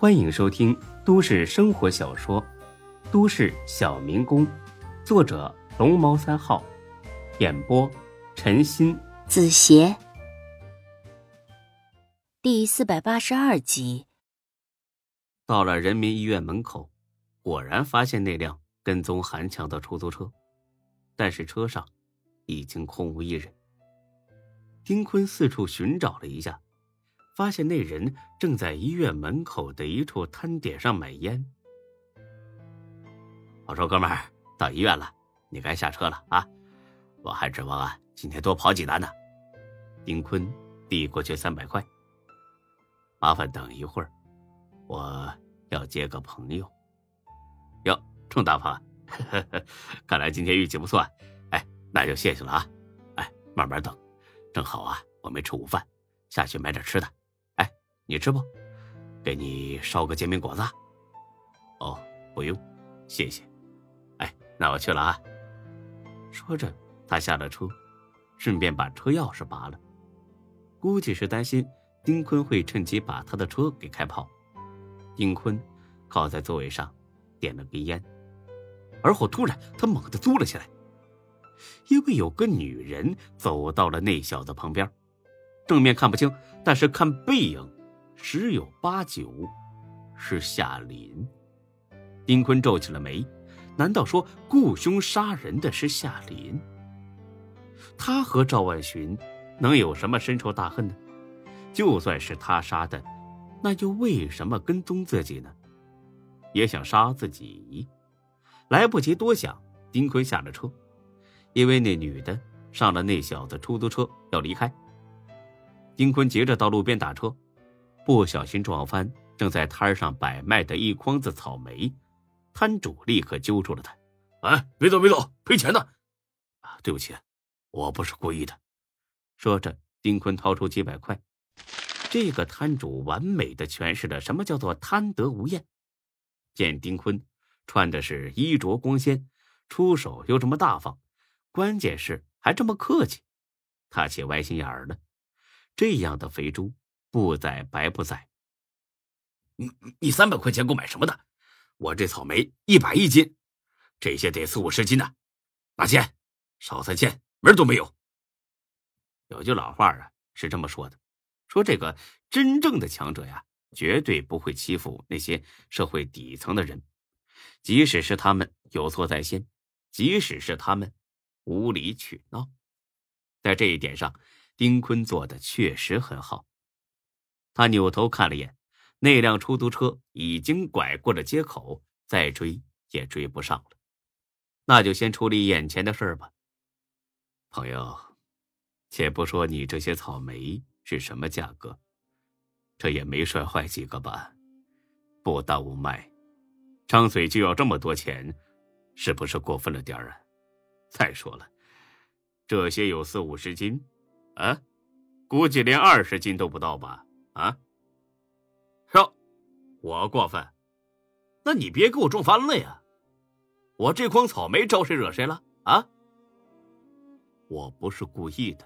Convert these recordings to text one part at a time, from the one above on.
欢迎收听都市生活小说《都市小民工》，作者龙猫三号，演播陈鑫、子邪，第四百八十二集。到了人民医院门口，果然发现那辆跟踪韩强的出租车，但是车上已经空无一人。丁坤四处寻找了一下，发现那人正在医院门口的一处摊点上买烟。我说：“哥们儿，到医院了，你该下车了啊！我还指望啊今天多跑几单呢。”丁坤递过去三百块，麻烦等一会儿，我要接个朋友。哟，郑大胖，看来今天运气不错，哎，那就谢谢了啊！哎，慢慢等。正好啊，我没吃午饭，下去买点吃的。你吃不？给你烧个煎饼果子。哦，不用，谢谢。哎，那我去了啊。说着，他下了车，顺便把车钥匙拔了，估计是担心丁坤会趁机把他的车给开跑。丁坤靠在座位上，点了根烟，而后突然他猛地坐了起来。因为有个女人走到了那小子旁边，正面看不清，但是看背影，十有八九是夏林。丁坤皱起了眉，难道说雇凶杀人的是夏林？他和赵万寻能有什么深仇大恨呢？就算是他杀的，那又为什么跟踪自己呢？也想杀自己？来不及多想，丁坤下了车。因为那女的上了那小子出租车要离开，丁坤急着到路边打车，不小心撞翻正在摊上摆卖的一筐子草莓，摊主立刻揪住了他：“哎，别走，别走，赔钱的！”啊，对不起，我不是故意的。说着，丁坤掏出几百块。这个摊主完美的诠释了什么叫做贪得无厌。见丁坤穿的是衣着光鲜，出手又这么大方。关键是还这么客气，他且歪心眼儿了。这样的肥猪不宰白不宰。你你三百块钱够买什么的？我这草莓一百一斤，这些得四五十斤呢。拿钱，少三千门都没有。有句老话啊，是这么说的：说这个真正的强者呀，绝对不会欺负那些社会底层的人，即使是他们有错在先，即使是他们。无理取闹，在这一点上，丁坤做的确实很好。他扭头看了眼，那辆出租车已经拐过了街口，再追也追不上了。那就先处理眼前的事儿吧。朋友，且不说你这些草莓是什么价格，这也没摔坏几个吧？不耽误卖，张嘴就要这么多钱，是不是过分了点儿啊？再说了，这些有四五十斤，啊，估计连二十斤都不到吧？啊，哟，我过分？那你别给我撞翻了呀！我这筐草莓招谁惹谁了？啊？我不是故意的，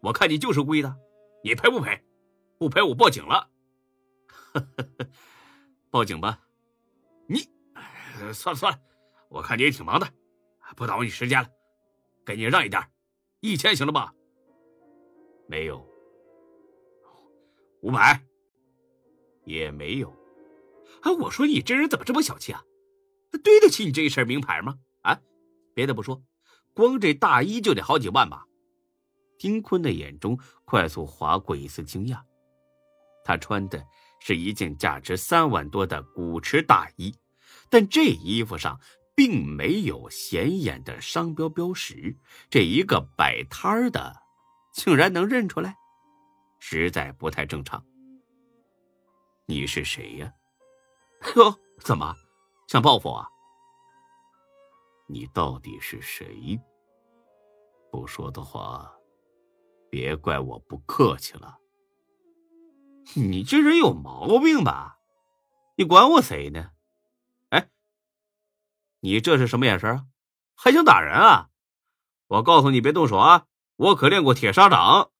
我看你就是故意的，你赔不赔？不赔我报警了。报警吧！你，算了算了，我看你也挺忙的。不耽误你时间了，给你让一点，一千行了吧？没有，五百也没有。啊，我说你这人怎么这么小气啊？对得起你这一身名牌吗？啊，别的不说，光这大衣就得好几万吧？丁坤的眼中快速划过一丝惊讶，他穿的是一件价值三万多的古驰大衣，但这衣服上。并没有显眼的商标标识，这一个摆摊的，竟然能认出来，实在不太正常。你是谁呀？哟，怎么想报复啊？你到底是谁？不说的话，别怪我不客气了。你这人有毛病吧？你管我谁呢？哎你这是什么眼神啊？还想打人啊？我告诉你别动手啊！我可练过铁砂掌。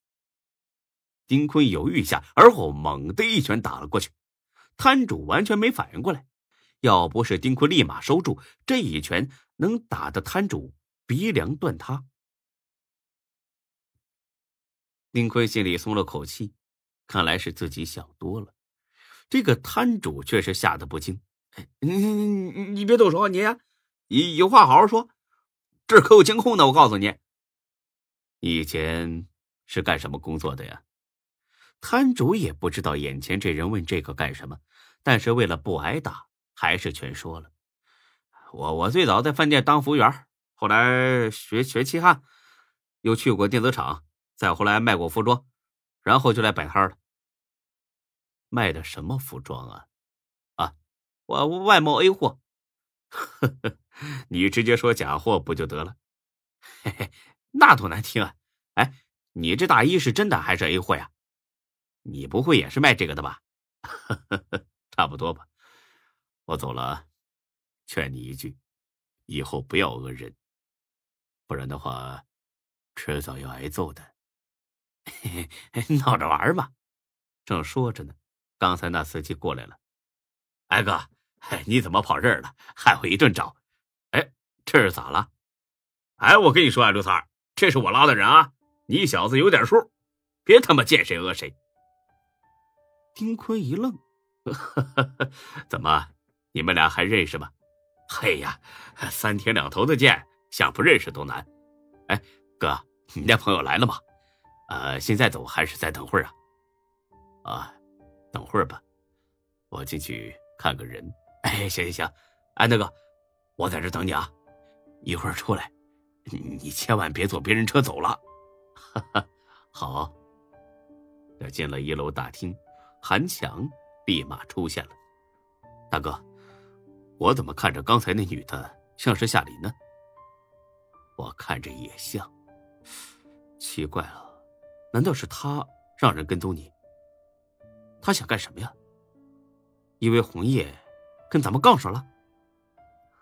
丁坤犹豫一下，而后猛地一拳打了过去。摊主完全没反应过来。要不是丁坤立马收住，这一拳能打得摊主鼻梁断塌。丁坤心里松了口气，看来是自己想多了。这个摊主却是吓得不轻。你你你别动手，你你有话好好说，这可有监控呢。我告诉你，你以前是干什么工作的呀？摊主也不知道眼前这人问这个干什么，但是为了不挨打，还是全说了。我我最早在饭店当服务员，后来学学漆焊，又去过电子厂，再后来卖过服装，然后就来摆摊了。卖的什么服装啊？啊，我外贸 A 货。呵呵，你直接说假货不就得了？嘿嘿，那多难听啊！哎，你这大衣是真的还是 A 货呀？你不会也是卖这个的吧？差不多吧。我走了，劝你一句，以后不要讹人，不然的话，迟早要挨揍的。嘿嘿，闹着玩嘛。正说着呢，刚才那司机过来了。哎哥，你怎么跑这儿了？害我一顿找。哎，这是咋了？哎，我跟你说啊，刘三这是我拉的人啊，你小子有点数，别他妈见谁讹谁。丁坤一愣，怎么，你们俩还认识吗？嘿呀，三天两头的见，想不认识都难。哎，哥，你那朋友来了吗？呃，现在走还是再等会儿啊？啊，等会儿吧，我进去看个人。哎，行行行，哎，那个，我在这等你啊，一会儿出来，你千万别坐别人车走了。哈哈，好。要进了一楼大厅。韩强立马出现了，大哥，我怎么看着刚才那女的像是夏琳呢？我看着也像，奇怪了，难道是她让人跟踪你？她想干什么呀？因为红叶跟咱们杠上了？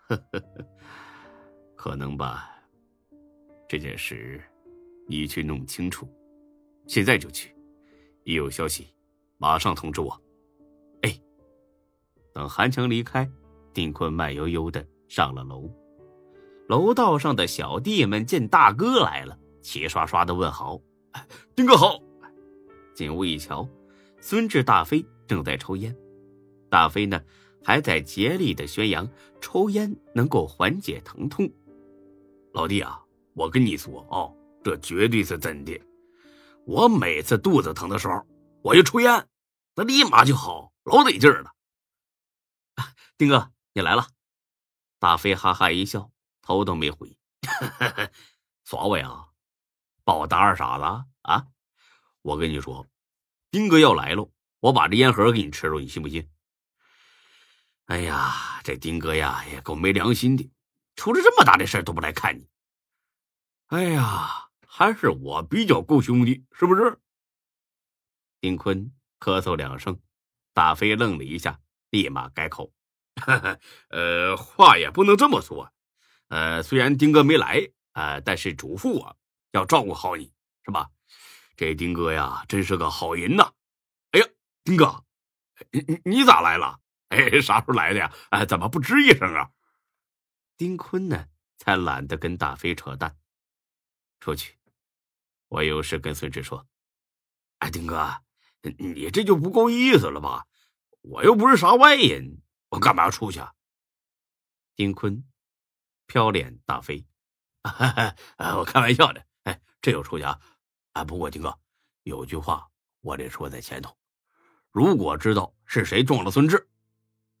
呵呵呵，可能吧。这件事你去弄清楚，现在就去，一有消息。马上通知我。哎，等韩强离开，丁坤慢悠悠的上了楼。楼道上的小弟们见大哥来了，齐刷刷的问好：“丁哥好！”进屋一瞧，孙志、大飞正在抽烟。大飞呢，还在竭力的宣扬抽烟能够缓解疼痛。老弟啊，我跟你说啊，这绝对是真的。我每次肚子疼的时候。我一抽烟，那立马就好，老得劲儿了。丁哥，你来了。大飞哈哈一笑，头都没回。耍我呀？把我当二傻子啊？我跟你说，丁哥要来了，我把这烟盒给你吃了，你信不信？哎呀，这丁哥呀，也够没良心的，出了这么大的事都不来看你。哎呀，还是我比较够兄弟，是不是？丁坤咳嗽两声，大飞愣了一下，立马改口：“ 呃，话也不能这么说。呃，虽然丁哥没来啊，但是嘱咐我要照顾好你，是吧？这丁哥呀，真是个好人呐！哎呀，丁哥，你你咋来了？哎，啥时候来的呀？哎，怎么不吱一声啊？”丁坤呢，才懒得跟大飞扯淡，出去，我有事跟孙志说。哎，丁哥。你这就不够意思了吧？我又不是啥外人，我干嘛要出去？啊？丁坤飘脸大飞，我开玩笑的。哎，这有出去啊？啊，不过丁哥有句话我得说在前头：如果知道是谁撞了孙志，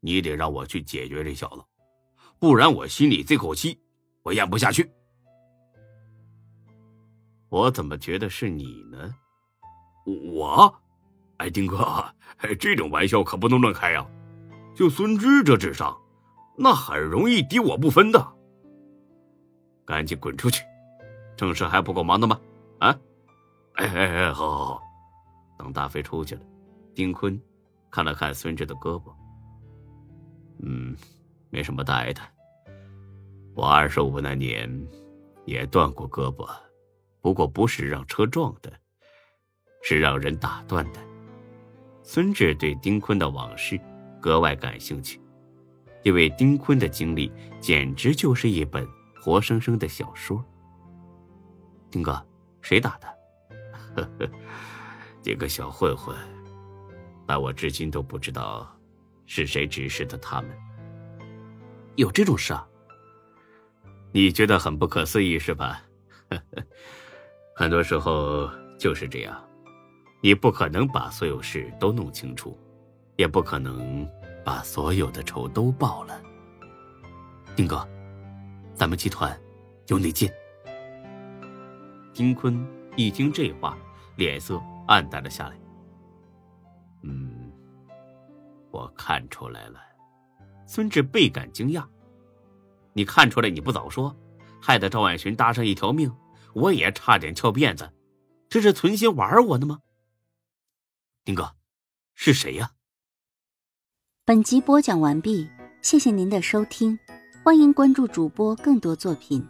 你得让我去解决这小子，不然我心里这口气我咽不下去。我怎么觉得是你呢？我。哎，丁哥，这种玩笑可不能乱开呀！就孙志这智商，那很容易敌我不分的。赶紧滚出去！正事还不够忙的吗？啊！哎哎哎，好，好，好。等大飞出去了，丁坤看了看孙志的胳膊，嗯，没什么大碍的。我二十五那年也断过胳膊，不过不是让车撞的，是让人打断的。孙志对丁坤的往事格外感兴趣，因为丁坤的经历简直就是一本活生生的小说。丁哥，谁打的？呵呵，几个小混混，但我至今都不知道是谁指使的他们。有这种事啊？你觉得很不可思议是吧？呵 呵很多时候就是这样，你不可能把所有事都弄清楚，也不可能把所有的仇都报了。丁哥，咱们集团有内奸。丁坤一听这话，脸色暗淡了下来。嗯，我看出来了。孙志倍感惊讶：“你看出来你不早说，害得赵万寻搭上一条命，我也差点翘辫子，这是存心玩我呢吗？”丁哥，是谁呀？本集播讲完毕，谢谢您的收听，欢迎关注主播更多作品。